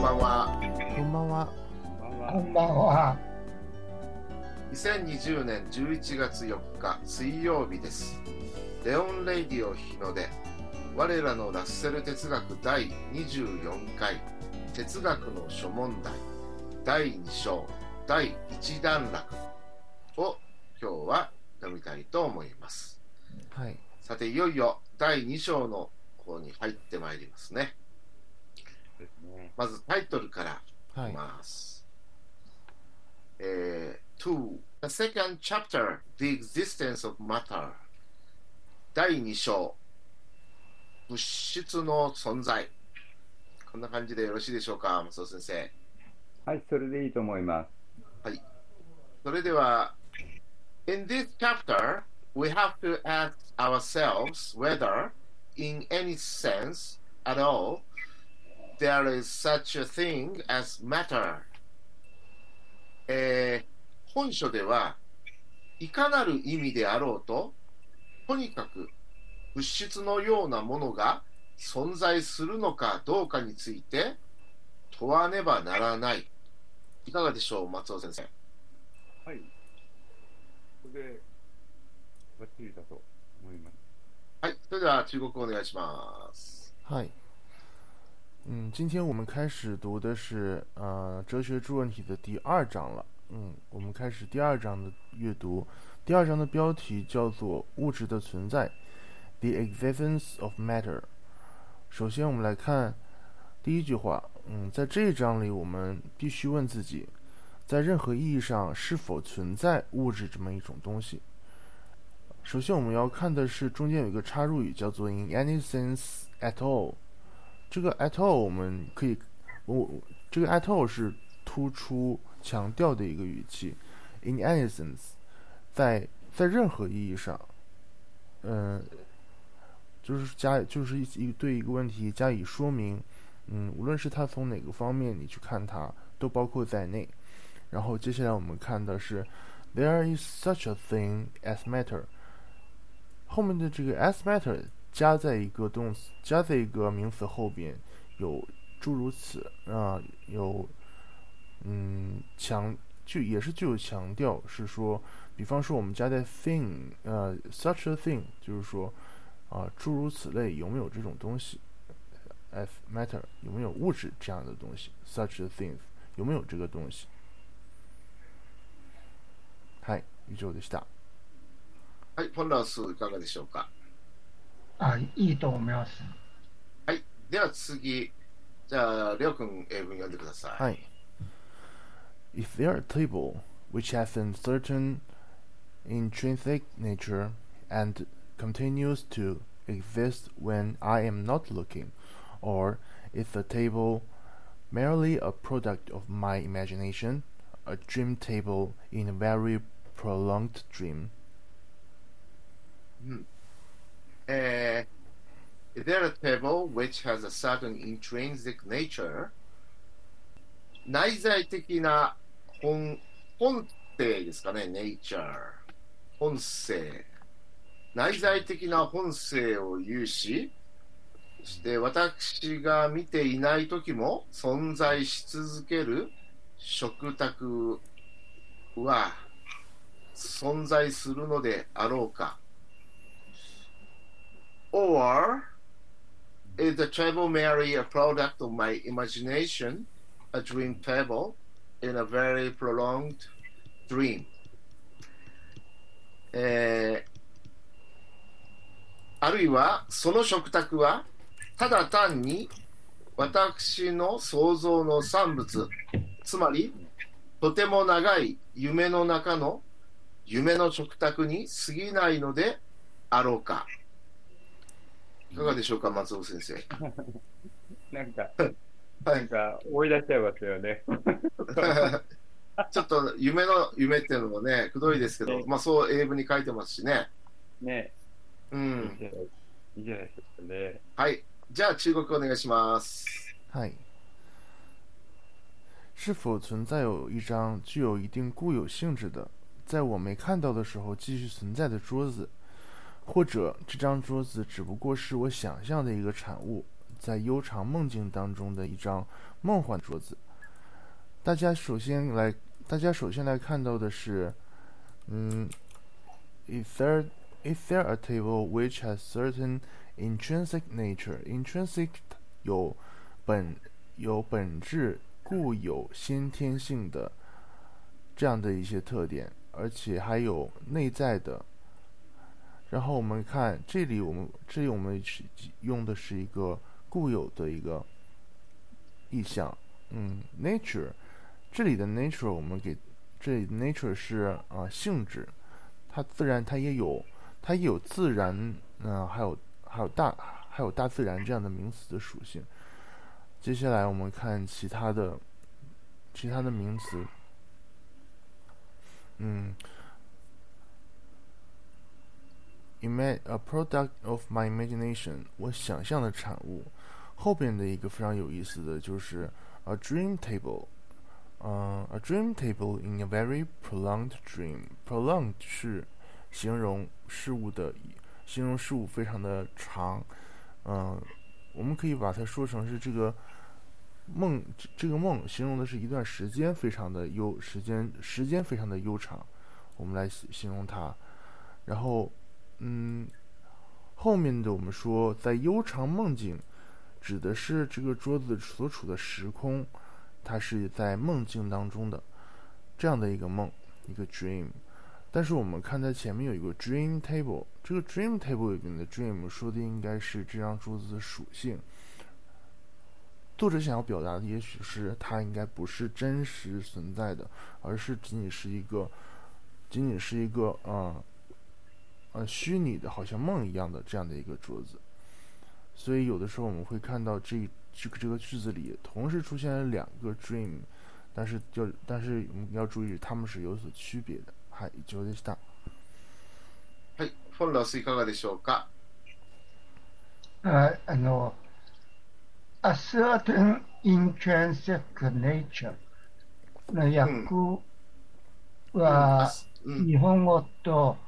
んばんは。こんばんは。こんばんは。2020年11月4日水曜日です。レオン・レイディオ日の出。我らのラッセル哲学第24回哲学の諸問題第2章第1段落を今日は読みたいと思います。はい。さていよいよ第2章の方に入ってまいりますね。まずタイトルからはいい。ます。えー、2. The second chapter, The Existence of Matter 第2章物質の存在こんな感じでよろしいでしょうか松尾先生はい、それでいいと思います。それでは In this chapter we have to ask ourselves whether in any sense at all there is such a thing as matter えー本書ではいかなる意味であろうととにかく物質のようなものが存在するのかどうかについて問わねばならないいかがでしょう松尾先生？はい。それで、バッチリだと思います。はい、それでは中国語お願いします。嗨。嗯，今天我们开始读的是呃哲学诸问题的第二章了。嗯，我们开始第二章的阅读。第二章的标题叫做“物质的存在 ”，The existence of matter。首先，我们来看第一句话。嗯，在这一章里，我们必须问自己，在任何意义上是否存在物质这么一种东西。首先，我们要看的是中间有一个插入语，叫做 “in any sense at all”。这个 at all 我们可以，我这个 at all 是突出强调的一个语气。in any sense，在在任何意义上，嗯、就是加就是一一对一个问题加以说明，嗯，无论是它从哪个方面你去看它，都包括在内。然后接下来我们看的是 there is such a thing as matter，后面的这个 as matter 加在一个动词，加在一个名词后边，有诸如此啊、有嗯强就也是具有强调，是说，比方说我们加在 thing 呃 such a thing，就是说啊、诸如此类有没有这种东西？as matter 有没有物质这样的东西？such a thing 有没有这个东西？はい、以上でした。はい、フォンラウスいかがでしょうか。 あ、いいと思います。では次、じゃあ、りょうくん英文読んでください。はい。If there are a table which has a certain intrinsic nature and continues to exist when I am not looking, or is the table merely a product of my imagination, a dream table in a very prolonged dream? えー Is there a table which has a certain intrinsic nature? 内在的な本、本性ですかね、nature。本性。内在的な本性を有し、そして私が見ていない時も存在し続ける食卓は存在するのであろうか。Or is the table merely a product of my imagination, a dream table in a very prolonged dream? えーあるいはその食卓はただ単に私の想像の産物、つまりとても長い夢の中の夢の食卓に過ぎないのであろうか。いかがでしょうか、松尾先生。なんか、は いなんか、追い出しちゃいますよね。ちょっと夢の夢っていうのもね、くどいですけど、まあそう英文に書いてますしね。ねいいうん。いいいじゃないですかね。はい。じゃあ中国お願いします。嗨，是否存在有一张具有一定固有性质的，在我没看到的时候继续存在的桌子，或者这张桌子只不过是我想象的一个产物，在悠长梦境当中的一张梦幻桌子。大家首先来，大家首先来看到的是，嗯，is there is there a table which has certain intrinsic nature? Intrinsic 有本有本质固有先天性的这样的一些特点，而且还有内在的。然后我们看这里，我们这里我们是用的是一个固有的一个意象，嗯，nature，这里的 nature 我们给这里 nature 是啊性质，它自然它也有它也有自然，嗯，还有还有大还有大自然这样的名词的属性。接下来我们看其他的其他的名词，嗯。A product of my imagination，我想象的产物。后边的一个非常有意思的就是 a dream table，嗯、，a dream table in a very prolonged dream。prolonged 是形容事物的，形容事物非常的长。嗯、我们可以把它说成是这个梦，这个梦形容的是一段时间非常的悠，时间时间非常的悠长。我们来形容它，然后。嗯，后面的我们说，在悠长梦境，指的是这个桌子所处的时空，它是在梦境当中的这样的一个梦，一个 dream。但是我们看在前面有一个 dream table，这个 dream table 里面的 dream 说的应该是这张桌子的属性。作者想要表达的，也许是它应该不是真实存在的，而是仅仅是一个，仅仅是一个啊。虚拟的，好像梦一样的这样的一个桌子，所以有的时候我们会看到这这个这个句子里同时出现了两个 dream，但是就但是我们要注意，它们是有所区別的。はい、以上でした。はい、フォンラスいかがでしょうか。あ、あの、a certain intrinsic nature の訳は日本語と、うん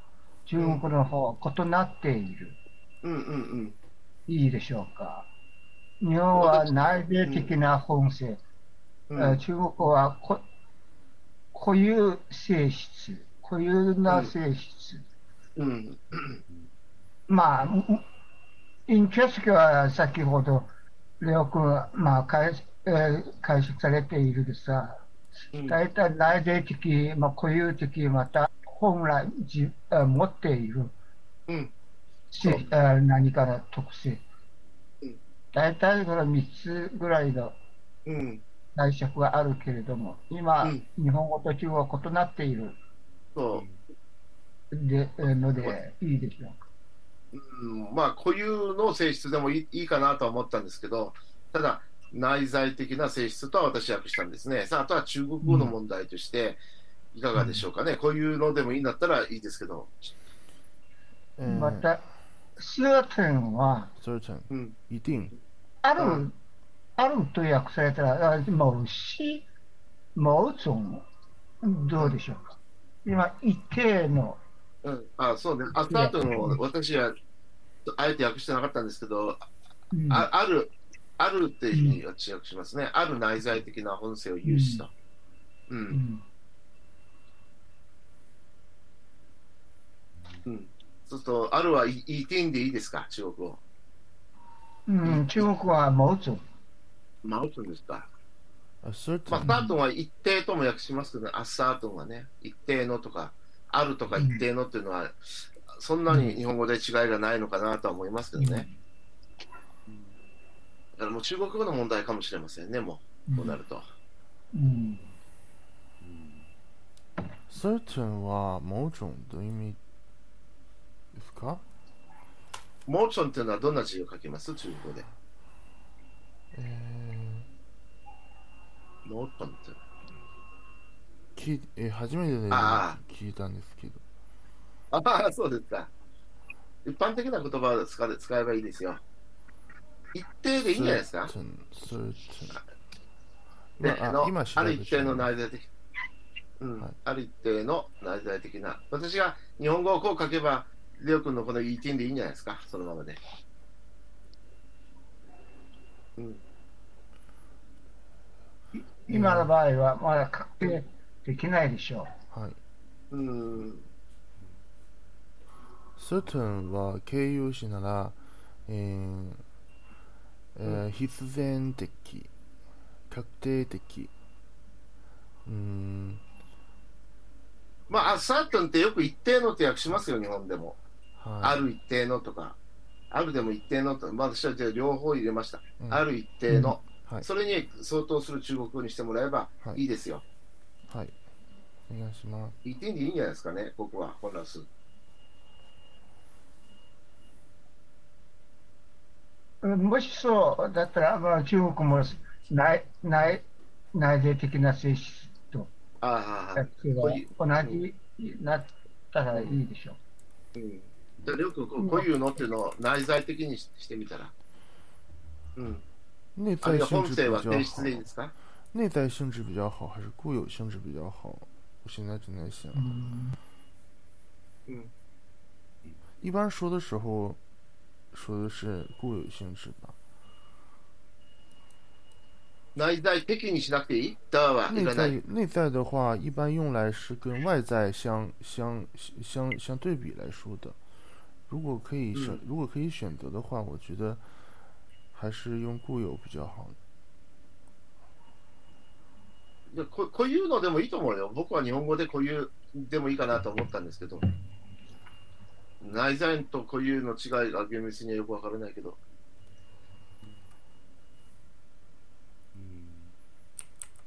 中国の方、異なっている。うんうんうん。いいでしょうか。日本は内米的な本性。うん、中国はこ固有性質。固有な性質。うん、まあ、インチェスキは先ほど、レオ君は、まあ解えー、解釈されているですが、大体内税的、まあ、固有的、また本来じ持っている、うん、し何かの特性、うん、大体これ3つぐらいの解釈があるけれども、今、うん、日本語と中国は異なっている。でので、い。いでしょうか。うん、まあ固有の性質でもいいかなとは思ったんですけど、ただ、内在的な性質とは私は訳したんですね。さあ、あとは中国語の問題として、いかがでしょうかね、こういうのでもいいんだったらいいですけど。また、certain は、certain、うん、一定。ある、うん、あると訳されたら、某し、某種、どうでしょうか？今、一定の。うん、あ、そうね。あった後の、私は、あえて訳してなかったんですけど、うん、あある、あるっていうふうに訳しますね。ある内在的な本性を有した。うんうん。そうすると、あるは言いていんでいいですか、中国語。うん、中国はモウツン。モウツンですか？まあ、サートンは一定とも訳しますけど、ね、アッサートンはね、一定のとか、あるとか一定のっていうのは、うん、そんなに日本語で違いがないのかなとは思いますけどね。うん、だからもう中国語の問題かもしれませんね、もう、こうなると。うん。certain は某種という意味？か？モーションっていうのはどんな字を書きます？中国語で。えー、モーションって。きえー、初めてで聞いたんですけど。ああ、そうですか。一般的な言葉を使使えばいいですよ。一定でいいんじゃないですか？ね、あの今ある一定の内在的、うんはい、ある一定の内在的な。私が日本語をこう書けば、レオ君のこの E 点でいいんじゃないですか、そのままで。うん今の場合はまだ確定できないでしょはい。うん。certain は形容詞なら、えーえー必然的、確定的。うーん、まあ、サートンってよく一定のって訳しますよ、日本でも。あはる一定のとか、あるでも一定のと、まあ、私は両方入れました。うんある一定の、はいそれに相当する中国語にしてもらえばはいいいですよ。い。はい。お願いします。言ってんでいいんじゃないですかね、僕は、本ラス。う。もしそうだったら、まあ、中国も内内内税的な性質と同じになったらいいでしょう。うん。じゃあ、りょうくん、こうこういうのっていうのを内在的にししてみたら。うん。内在性质でいい好ですか？内在性质比较好，还是固有性质比较好？我现在正在想。うんうん。一般说的时候，说的是固有性质吧。内在的にしなくていい？だはい内在らない。内在的话，一般用来是跟外在相相相相对比来说的。如果可以选，如果可以选择的话，我觉得还是用固有比较好。いやここういうのでもいいと思うよ。僕は日本語でこういうでもいいかなと思ったんですけど。内在と固有の違いが厳密にはよくわからないけど。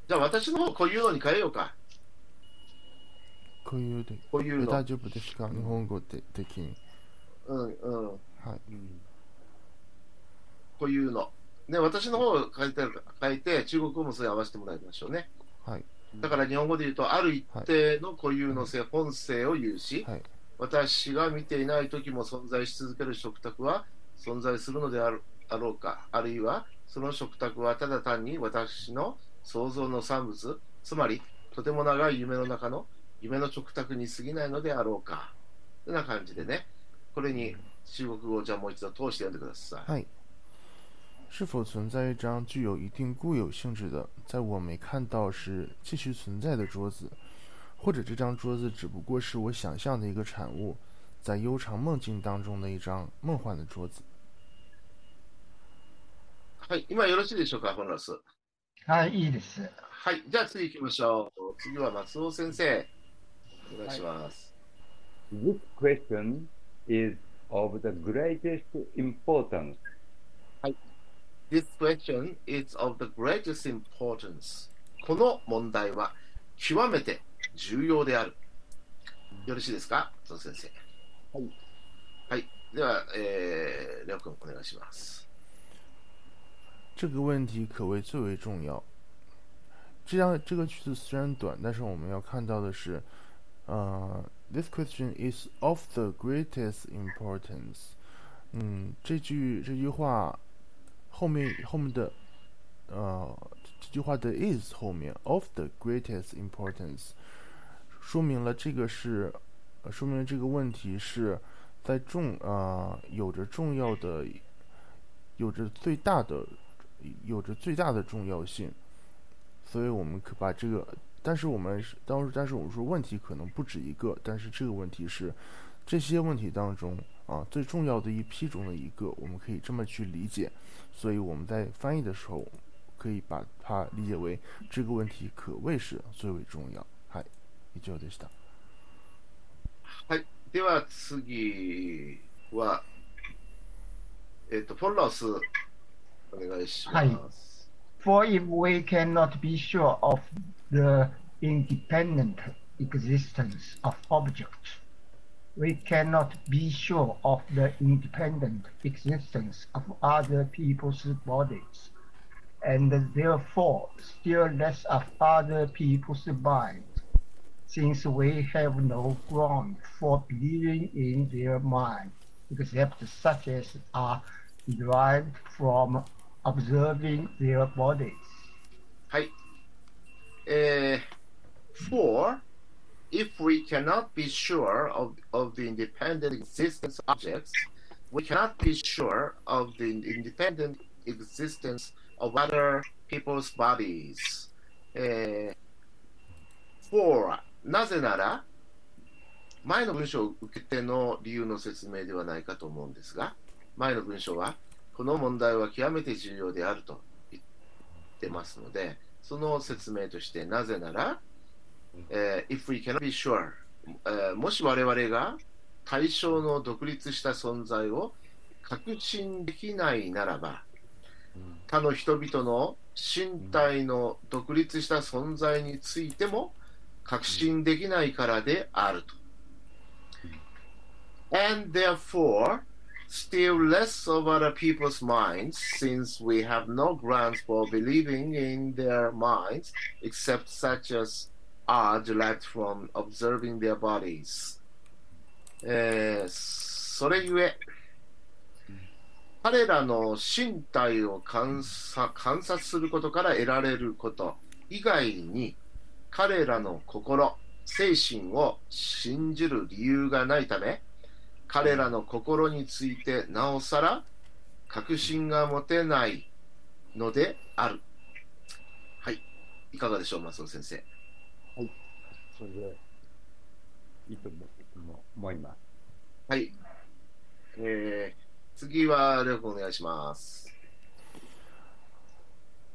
じゃあ私の方こういうのに変えようか。固ういうの。大丈夫ですか？日本語で的に。うんうん。はい。こういうの。ね、私の方を変えて、変えて、中国語もそれ合わせてもらいましょうね。はい。だから日本語で言うと、ある一定の固有の性、本性を言うし、はい。私が見ていない時も存在し続ける食卓は存在するのであるあろうか、あるいはその食卓はただ単に私の想像の産物、つまりとても長い夢の中の夢の食卓に過ぎないのであろうか。というような感じでね、これに中国語をじゃあもう一度通して読んでください。はい。是否存在一张具有一定固有性质的，在我没看到时继续存在的桌子，或者这张桌子只不过是我想象的一个产物，在悠长梦境当中的一张梦幻的桌子？はい、今よろしいでしょうか、本。はい、いいです。はい、じゃあ次行きましょう。次は松尾先生。お願いします。This question is of the greatest importance. This question is of the greatest importance. この問題は極めて重要である。よろしいですか？松尾先生。はい。はい。では、えー、りょうくんお願いします。这个问题可谓最为重要。这样这个句子虽然短，但是我们要看到的是，呃，This question is of the greatest importance。嗯，这句这句话后面后面的，呃，这句话的 is 后面 of the greatest importance，说明了这个是，说明了这个问题是在重呃有着重要的，有着最大的。有着最大的重要性，所以我们可把这个，但是我们是当时，但是我们说问题可能不止一个，但是这个问题是这些问题当中啊最重要的一批中的一个，我们可以这么去理解，所以我们在翻译的时候可以把它理解为这个问题可谓是最为重要。はい、以上でした。はい。では次は、えっ、と、フォンラス、お願いします。はい For if we cannot be sure of the independent existence of objects, we cannot be sure of the independent existence of other people's bodies, and therefore still less of other people's minds, since we have no ground for believing in their mind, except such as are derived from observing their bodies. はい。えー、for, if we cannot be sure of, of the independent existence of objects, we cannot be sure of the independent existence of other people's bodies. えー、for なぜなら前の文章を受けての理由の説明ではないかと思うんですが前の文章はこの問題は極めて重要であると言ってますので その説明としてなぜなら、えー、if we cannot be sure、えー、もし我々が対象の独立した存在を確信できないならば、他の人々の身体の独立した存在についても確信できないからであると。And therefore, still less of other people's minds, since we have no grounds for believing in their minds except such as are derived from observing their bodies. えー、それゆえ、彼らの身体を観察観察することから得られること以外に、彼らの心、精神を信じる理由がないため、彼らの心についてなおさら確信が持てないのである。はい。いかがでしょう、松尾先生。はい。それで、いいと思います。はい。えー、次は、レオ君お願いします。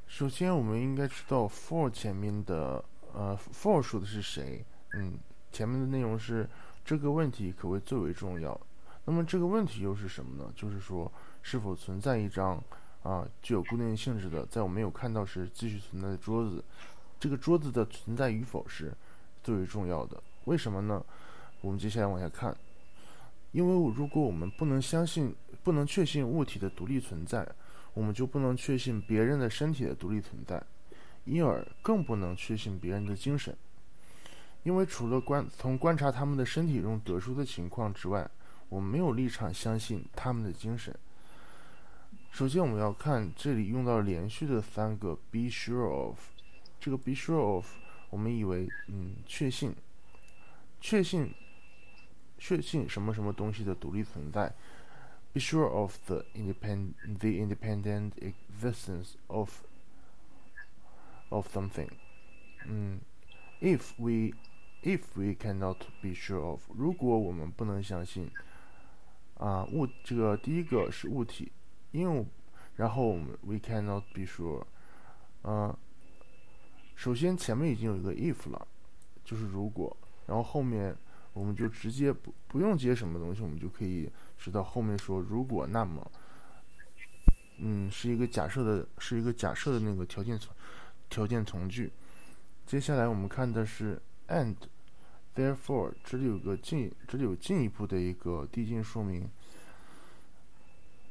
首先，我们应该知道 for 前面的，呃，for 说的是谁？嗯，前面的内容是这个问题可谓最为重要。那么这个问题又是什么呢？就是说，是否存在一张啊具有固定性质的，在我没有看到时继续存在的桌子？这个桌子的存在与否是最为重要的。为什么呢？我们接下来往下看。因为如果我们不能相信、不能确信物体的独立存在，我们就不能确信别人的身体的独立存在，因而更不能确信别人的精神。因为除了观从观察他们的身体中得出的情况之外，我们没有立场相信他们的精神。首先，我们要看这里用到连续的三个 “be sure of”。这个 “be sure of”，我们以为嗯，确信，确信，确信什么什么东西的独立存在。Be sure of the independent the independent existence of of something。嗯，if we if we cannot be sure of，如果我们不能相信。啊，物这个第一个是物体，因为然后我们 we cannot be sure，嗯，首先前面已经有一个 if 了，就是如果，然后后面我们就直接不不用接什么东西，我们就可以知道后面说如果那么，嗯，是一个假设的，是一个假设的那个条件从条件从句。接下来我们看的是 and。Therefore，这里有个进，这里有进一步的一个递进说明。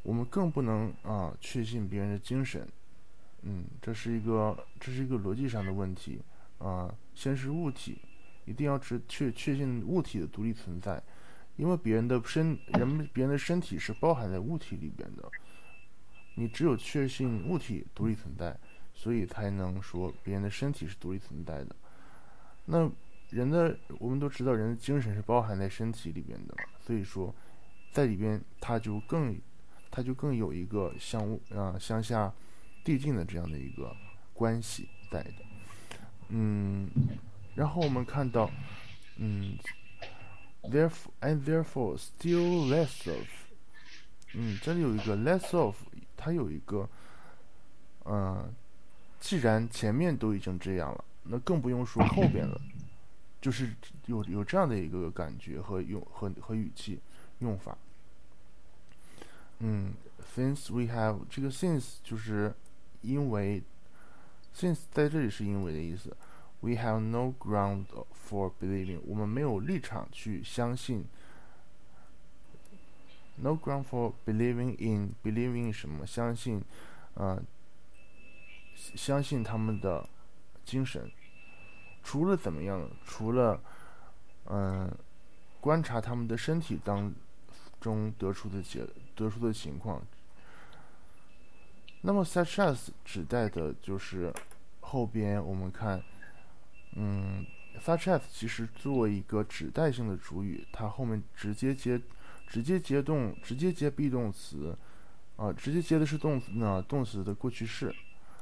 我们更不能啊确信别人的精神，嗯，这是一个这是一个逻辑上的问题啊。先是物体，一定要知确确信物体的独立存在，因为别人的身人们别人的身体是包含在物体里边的。你只有确信物体独立存在，所以才能说别人的身体是独立存在的。那。人的我们都知道，人的精神是包含在身体里边的，所以说，在里边它就更，它就更有一个向啊向下递进的这样的一个关系在的，嗯，然后我们看到，嗯，therefore and therefore still less of，嗯，这里有一个 less of，它有一个，嗯，既然前面都已经这样了，那更不用说后边了。就是有有这样的一个感觉和用和和语气用法。嗯，since we have 这个 since 就是因为 since 在这里是因为的意思。We have no ground for believing，我们没有立场去相信。No ground for believing in believing 什么？相信，呃，相信他们的精神。除了怎么样？除了，嗯，观察他们的身体当中得出的结得出的情况。那么，such as 指代的就是后边我们看，嗯，such as 其实作为一个指代性的主语，它后面直接接直接接动直接接 be 动词，啊，直接接的是动词呢，动词的过去式，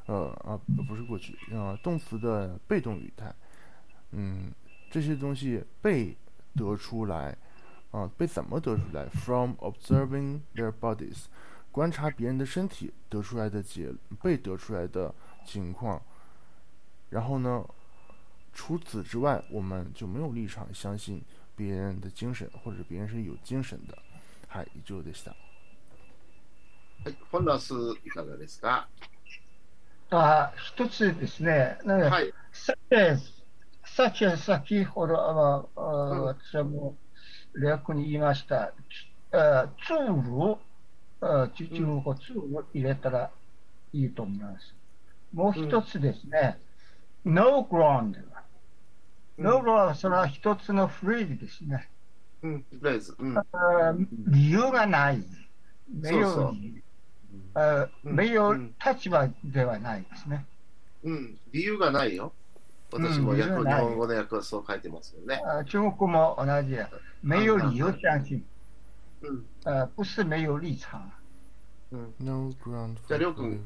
呃啊不是过去啊，动词的被动语态，嗯，这些东西被得出来，啊，被怎么得出来？From observing their bodies，观察别人的身体得出来的结，被得出来的情况，然后呢，除此之外，我们就没有立场相信别人的精神，或者别人是有精神的。はい、以上でした。はい、フォンラスいかがですかあ一つですね、なんかはい。サチェス、 サチェス先ほど、ああうん私はもう、略に言いました。あツール、あ中国語ツール入れたらいいと思います。もう一つですね、no ground。no ground それは一つのフレーズですね。うん。うん。あ理由がない。没有そうあうん没有うん立場ではないですね。うん、理由がないよ。私も訳、うん日本語の訳はそう書いてますよね。啊，中国語も同じや。没有理由相信，うん。呃，不是没有立場。うん、No ground じゃありょうくん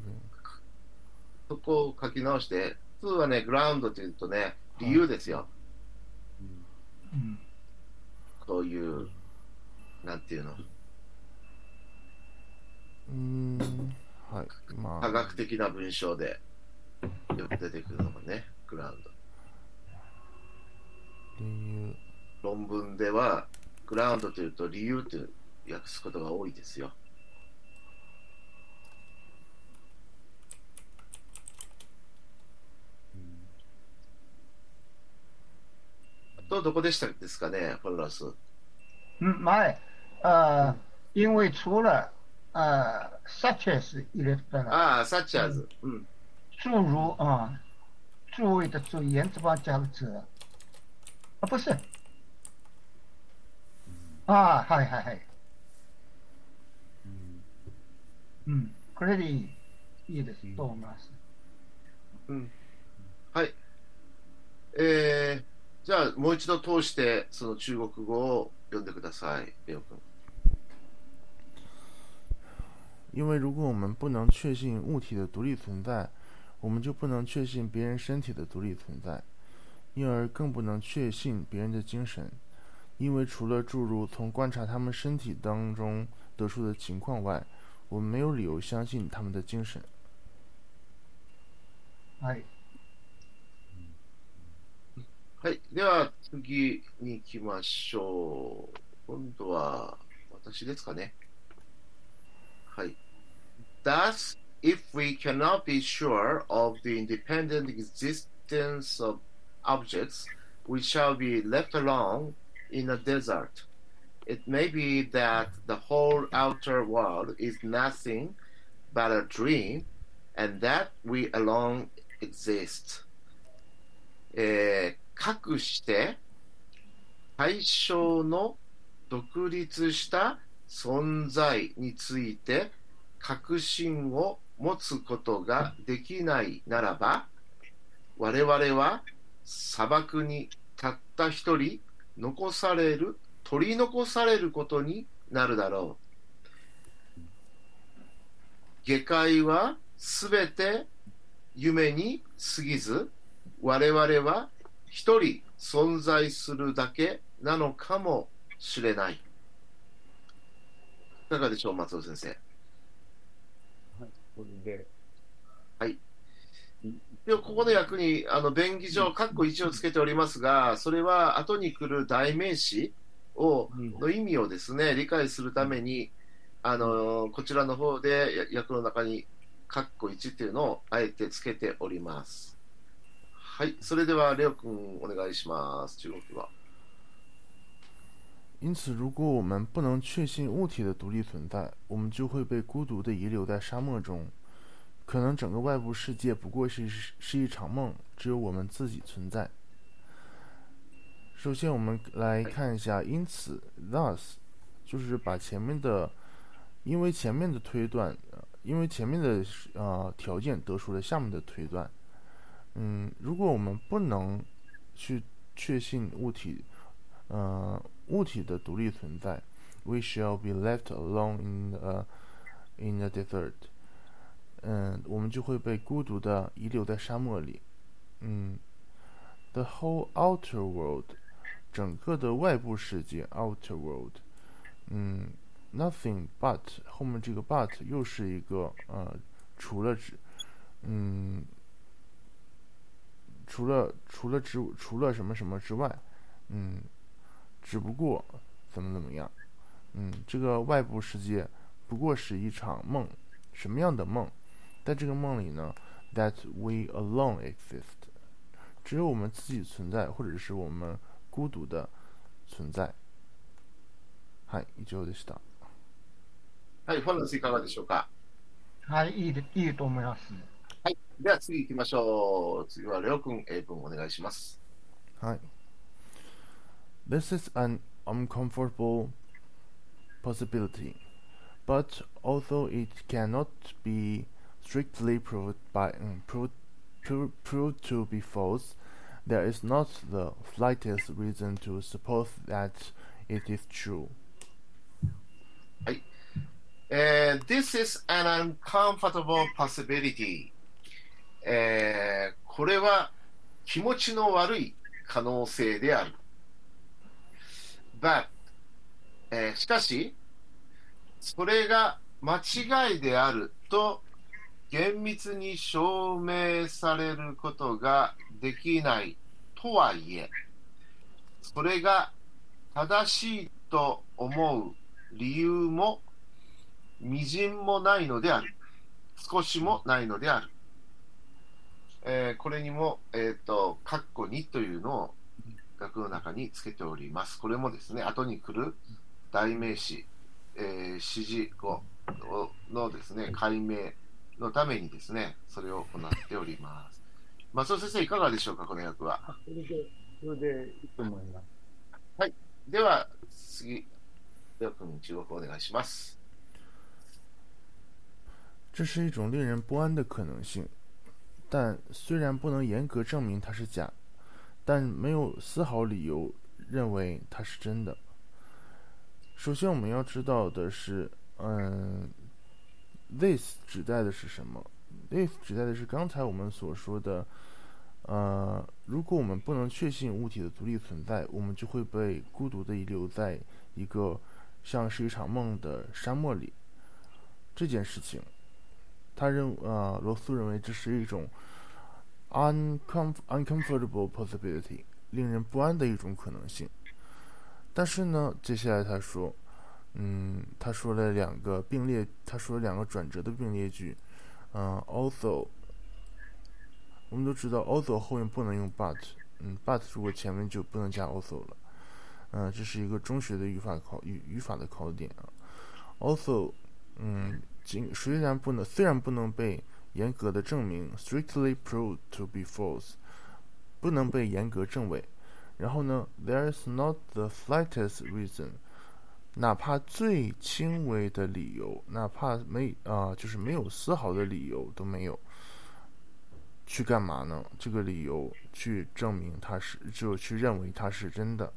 そこを書き直して、普通はね、グラウンドって言うとね、理由ですよ。うん、こういう、なんていうの、うーん、はい、まあ、科学的な文章でよく出てくるのがね、グラウンド。理由、論文では、グラウンドというと理由って訳すことが多いですよ。あと、どこでしたですかね、フォルラス。嗯前、呃，因为除了呃 such as 入れたら，ああ、サッチャーズ。うん。诸如啊，注意的注意，言字旁加个者，啊不是，啊，はいはいはい，うん、これでいい、いいですと思います？うん。はい。えー、じゃあ、もう一度通して、その中国語を読んでください、レオ君。因为如果我们不能确信物体的独立存在，我们就不能确信别人身体的独立存在，因而更不能确信别人的精神。因为除了注入从观察他们身体当中得出的情况外，我们没有理由相信他们的精神。はい。はい。では、次に行きましょう。今度は、私ですかね。はい。Thus, if we cannot be sure of the independent existence of objects, we shall be left alone in a desert. It may be that the whole outer world is nothing but a dream, and that we alone exist. えーかくして対象の独立した存在について確信を持つことができないならば我々は砂漠にたった一人残される取り残されることになるだろう下界はすべて夢に過ぎず我々は一人存在するだけなのかもしれない。いかがでしょう、松尾先生。はい。これで、でここの訳にあの便宜上、括弧1をつけておりますが、それは後に来る代名詞をうんの意味をですね理解するために、あのこちらの方でや訳の中に括弧1っていうのをあえてつけております。はい、それではレオ君お願いします。中国語。因此，如果我们不能确信物体的独立存在，我们就会被孤独地遗留在沙漠中。可能整个外部世界不过是是一场梦，只有我们自己存在。首先，我们来看一下，因此，thus，就是把前面的，因为前面的推断，呃因为前面的呃条件得出了下面的推断。嗯，如果我们不能去确信物体，呃，物体的独立存在，we shall be left alone in a in the desert，嗯，我们就会被孤独的遗留在沙漠里。嗯，the whole outer world，整个的外部世界 outer world，嗯，nothing but 后面这个 but 又是一个呃，除了指，嗯，除了除了之除了什么什么之外，嗯，只不过怎么怎么样，嗯，这个外部世界不过是一场梦，什么样的梦？在这个梦里呢，that we alone exist。只有我们自己存在，或者是我们孤独的存在。はい、以上でした。はい、フいかがでしょうか？はい、いいでいいと思います。はい、では次行きましょう。次はレオ君、英文お願いします。はい。This is an uncomfortable possibility, but although it cannot be strictly proved, by, um, proved, proved, proved to be false, there is not the slightest reason to suppose that it is true. Uh, this is an uncomfortable possibility. Eh, えー、これは気持ちの悪い可能性である。But、えー、しかし、それが間違いであると eh, 厳密に証明されることができないとはいえ、それが正しいと思う理由もみじんもないのである。少しもないのである。えーこれにも、えっ、と、カッコ2というのを額の中につけております。これもですね、後に来る代名詞、えー指示語のですね、解明のためにですね、それを行っております。松尾先生、いかがでしょうか、この役は？あそれで、それでいいと思います。では、次、レオ君、中国お願いします。这是一种令人不安的可能性，但虽然不能严格证明它是假，但没有丝毫理由认为它是真的。首先，我们要知道的是，嗯，this 指代的是什么？this 指代的是刚才我们所说的，呃，如果我们不能确信物体的独立存在，我们就会被孤独的遗留在一个像是一场梦的沙漠里。这件事情。他认呃罗素认为这是一种 uncom uncomfortable possibility，令人不安的一种可能性。但是呢，接下来他说，嗯，他说了两个并列，他说了两个转折的并列句，嗯、，also，我们都知道 although 后面不能用 but，嗯，but 如果前面就不能加 also 了，嗯、这是一个中学的语法考语语法的考点啊。also，嗯。尽虽然不能虽然不能被严格的证明 （strictly proved to be false），不能被严格证伪。然后呢，there is not the slightest reason，哪怕最轻微的理由，哪怕没啊、就是没有丝毫的理由都没有，去干嘛呢？这个理由去证明它是，就去认为它是真的。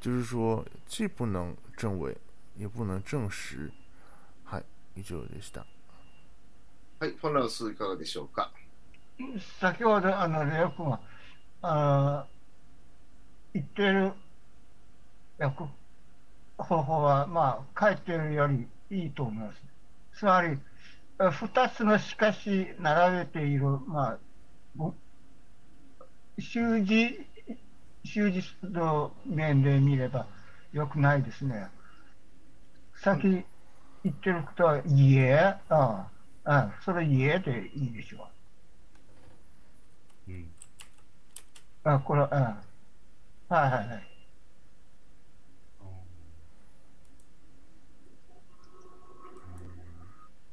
就是说，既不能证伪，也不能证实。はい、以上でした。はい、フォンラウスいかがでしょうか。先ほど、あの、レオ君は、あー言ってる訳 方法は、まあ、書いてるよりいいと思います。つまり、え二つのしかし並べている、まあ、ご習字、習字の面で見ればよくないですね。さっき言ってることは、いいえ、ああ、あそれいいえでいいでしょう。うん。あ、これ、うん。はいはいはい。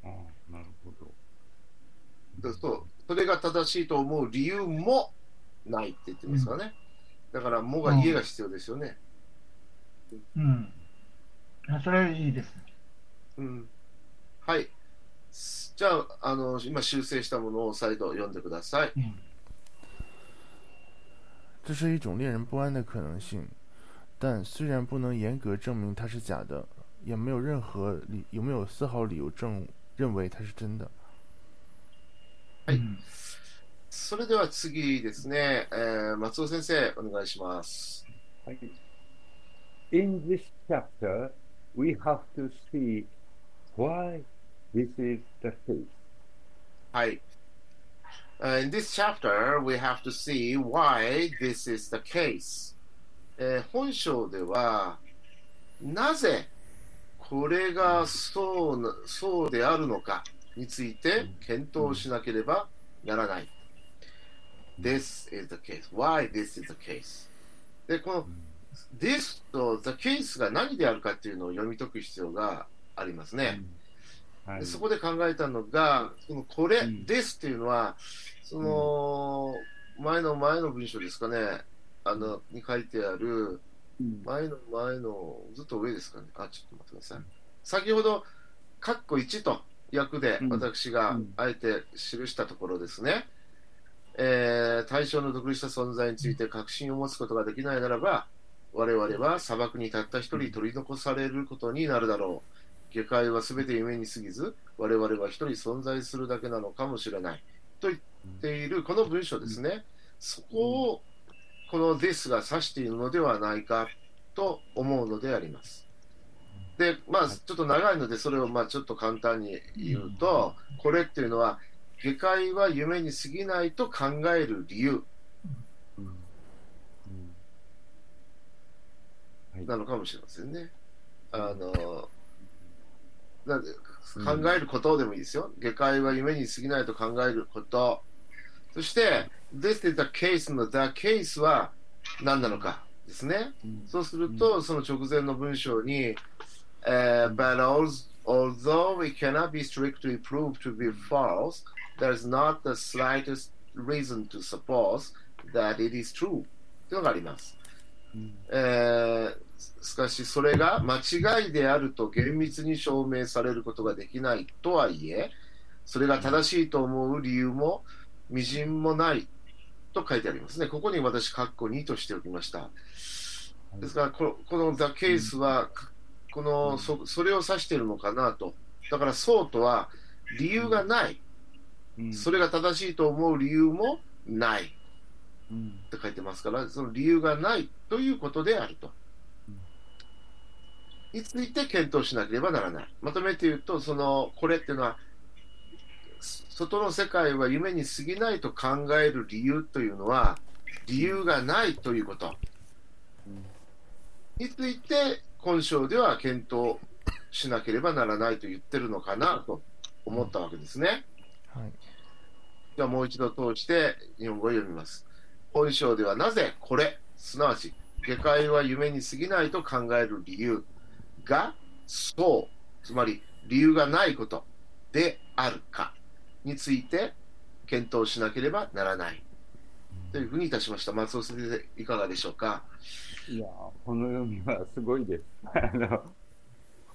ああ、なるほど。そうそれが正しいと思う理由もないって言ってますからね。だから、もが家が必要ですよね。うん。あそれいいです。うん。はい。じゃあ、あの、今修正したものを再度読んでください。うん。这是一种令人不安的可能性，但虽然不能严格证明它是假的，也没有任何理，有没有丝毫理由证认为它是真的？はい。それでは次ですね、えー松尾先生、お願いします。はい。In this chapter, we have to see why this is the case. はい。Uh, in this chapter, we have to see why this is the case. えー本章では、なぜこれがそうなそうであるのかについて検討しなければならない。This is the case. Why this is the case? で、この this と the case が何であるかっていうのを読み解く必要がありますね。はい。でそこで考えたのが、そのこれうん。ですっていうのは、その前の前の文章ですかね、あのに書いてある、うん。前の前のずっと上ですかね、あ、ちょっと待ってください。先ほど、カッコ1と訳でうん私がうんあえて記したところですね、えー対象の独立した存在について確信を持つことができないならば、我々は砂漠にたった一人取り残されることになるだろう。下界は全て夢に過ぎず、我々は一人存在するだけなのかもしれない。と言っているこの文章ですね。そこをこの this が指しているのではないかと思うのであります。で、まあ、ちょっと長いので、それをまあちょっと簡単に言うと、これっていうのは、下界は夢に過ぎないと考える理由。なのかもしれませんね。あの、なんで考えることでもいいですよ。下界は夢に過ぎないと考えること。そして、This is the case の The case は何なのかですね。うん。そうすると、その直前の文章に、えー But als- although it cannot be strictly proved to be false, there is not the slightest reason to suppose that it is true というのがあります。うんえーしかし、それが間違いであると厳密に証明されることができないとはいえ、それが正しいと思う理由もみじんもないと書いてありますね。ここに私、括弧2としておきました。ですから、ここの The Case は、かこのそそれを指しているのかなと。だから、そうとは理由がない。うんそれが正しいと思う理由もないっうんて書いてますから、その理由がないということであるとうん。について検討しなければならない。まとめて言うと、そのこれっていうのは、外の世界は夢に過ぎないと考える理由というのは、理由がないということ。うんについて、今章では検討しなければならないと言ってるのかなと思ったわけですね。はい。ではもう一度通して日本語を読みます。本章ではなぜこれ、すなわち下界は夢に過ぎないと考える理由がそう、つまり理由がないことであるかについて検討しなければならない。というふうにいたしました。松尾先生、いかがでしょうか？いやー、この読みはすごいです。あの、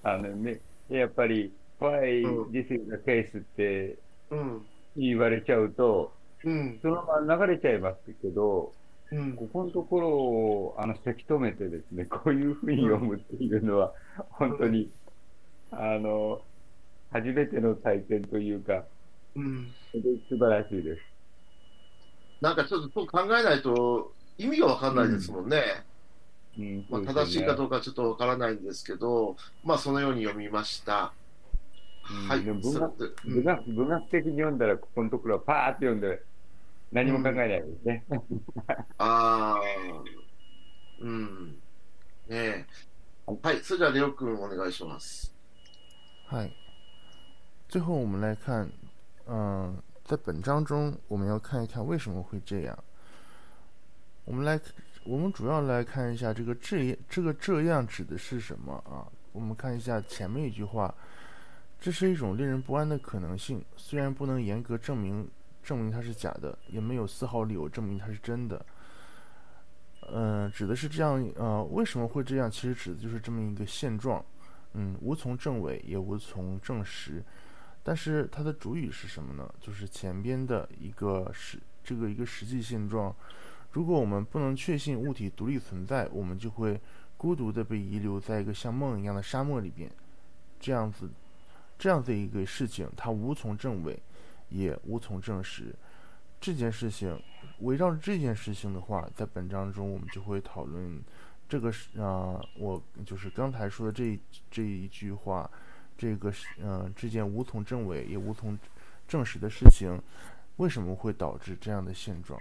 あのね、やっぱり、why うん this is the case ってうん、言われちゃうと、うん、そのまま流れちゃいますけど、うん。ここのところを、あの、せき止めてですね、こういうふうに読むっていうのは、本当に、あの、初めての体験というか、うん素晴らしいです。なんかちょっとそう考えないと意味がわかんないですもんね。うんまあ、正しいかどううかちょっとわからないんですけど、まあそのように読みました。うんはい。でも文学文学文学的に読んだら、ここのところはパーって読んで、何も考えないですね。ああ、うん。ねえ。はい。それではレオ君お願いします。嗨，最后我们来看，嗯、在本章中，我们要看一看为什么会这样。我们来，我们主要来看一下这个这这个这样指的是什么啊？我们看一下前面一句话，这是一种令人不安的可能性，虽然不能严格证明证明它是假的，也没有丝毫理由证明它是真的。嗯、指的是这样，呃，为什么会这样？其实指的就是这么一个现状。嗯，无从证伪，也无从证实。但是它的主语是什么呢？就是前边的一个实这个一个实际现状。如果我们不能确信物体独立存在，我们就会孤独的被遗留在一个像梦一样的沙漠里边，这样子，这样子一个事情，它无从证伪，也无从证实。这件事情，围绕着这件事情的话，在本章中我们就会讨论这个是啊，我就是刚才说的这这一句话，这个是嗯，这件无从证伪也无从证实的事情，为什么会导致这样的现状？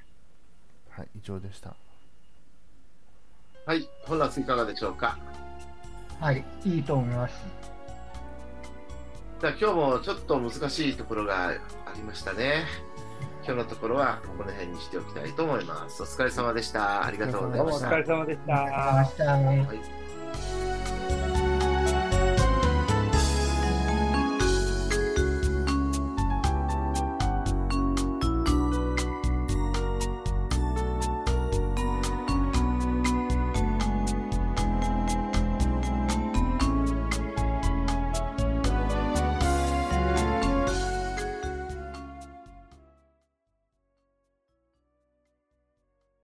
はい、以上でした。はい、本ラスいかがでしょうか？はい、いいと思います。じゃあ今日もちょっと難しいところがありましたね。今日のところはこの辺にしておきたいと思います。お疲れ様でした。ありがとうございました。疲れ様でした。ありがとうございました。はい